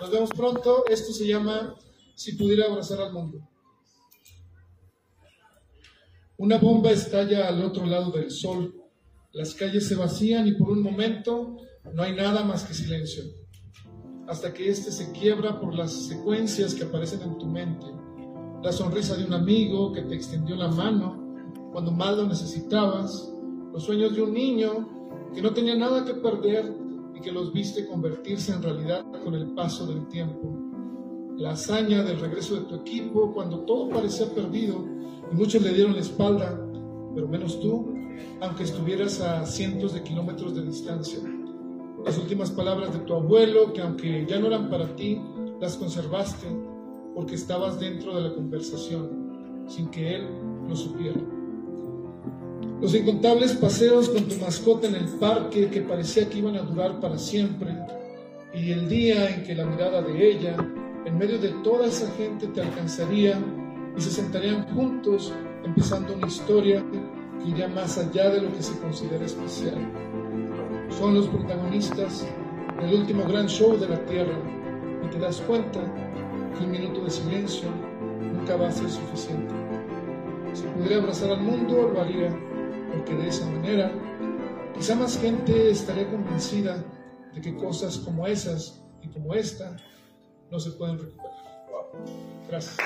Nos vemos pronto. Esto se llama Si pudiera abrazar al mundo. Una bomba estalla al otro lado del sol. Las calles se vacían y por un momento no hay nada más que silencio. Hasta que éste se quiebra por las secuencias que aparecen en tu mente. La sonrisa de un amigo que te extendió la mano cuando más lo necesitabas. Los sueños de un niño que no tenía nada que perder que los viste convertirse en realidad con el paso del tiempo. La hazaña del regreso de tu equipo cuando todo parecía perdido y muchos le dieron la espalda, pero menos tú, aunque estuvieras a cientos de kilómetros de distancia. Las últimas palabras de tu abuelo, que aunque ya no eran para ti, las conservaste porque estabas dentro de la conversación, sin que él lo supiera. Los incontables paseos con tu mascota en el parque que parecía que iban a durar para siempre, y el día en que la mirada de ella, en medio de toda esa gente, te alcanzaría y se sentarían juntos empezando una historia que iría más allá de lo que se considera especial. Son los protagonistas del último gran show de la Tierra y te das cuenta que un minuto de silencio nunca va a ser suficiente. Si pudiera abrazar al mundo, lo haría, porque de esa manera quizá más gente estaría convencida de que cosas como esas y como esta no se pueden recuperar. Gracias.